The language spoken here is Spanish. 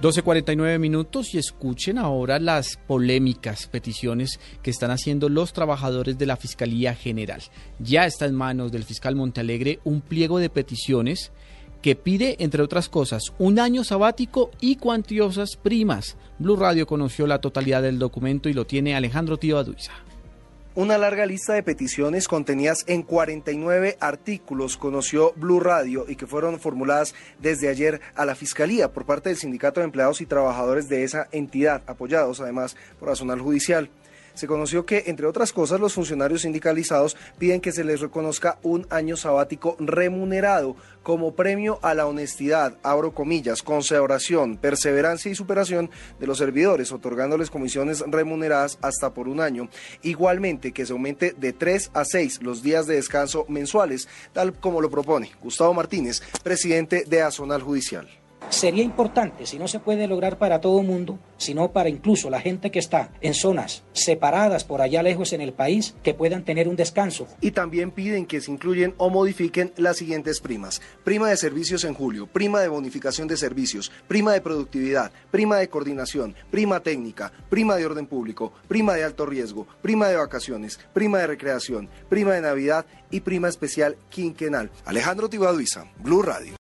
12.49 minutos y escuchen ahora las polémicas peticiones que están haciendo los trabajadores de la Fiscalía General. Ya está en manos del fiscal Montealegre un pliego de peticiones que pide, entre otras cosas, un año sabático y cuantiosas primas. Blue Radio conoció la totalidad del documento y lo tiene Alejandro Tío Aduiza. Una larga lista de peticiones contenidas en 49 artículos conoció Blue Radio y que fueron formuladas desde ayer a la Fiscalía por parte del Sindicato de Empleados y Trabajadores de esa entidad, apoyados además por la Zonal Judicial se conoció que, entre otras cosas, los funcionarios sindicalizados piden que se les reconozca un año sabático remunerado como premio a la honestidad, abro comillas, conservación, perseverancia y superación de los servidores, otorgándoles comisiones remuneradas hasta por un año. Igualmente, que se aumente de tres a seis los días de descanso mensuales, tal como lo propone Gustavo Martínez, presidente de Azonal Judicial. Sería importante, si no se puede lograr para todo el mundo, sino para incluso la gente que está en zonas separadas por allá lejos en el país, que puedan tener un descanso. Y también piden que se incluyen o modifiquen las siguientes primas. Prima de servicios en julio, prima de bonificación de servicios, prima de productividad, prima de coordinación, prima técnica, prima de orden público, prima de alto riesgo, prima de vacaciones, prima de recreación, prima de Navidad y prima especial quinquenal. Alejandro Tibaduiza, Blue Radio.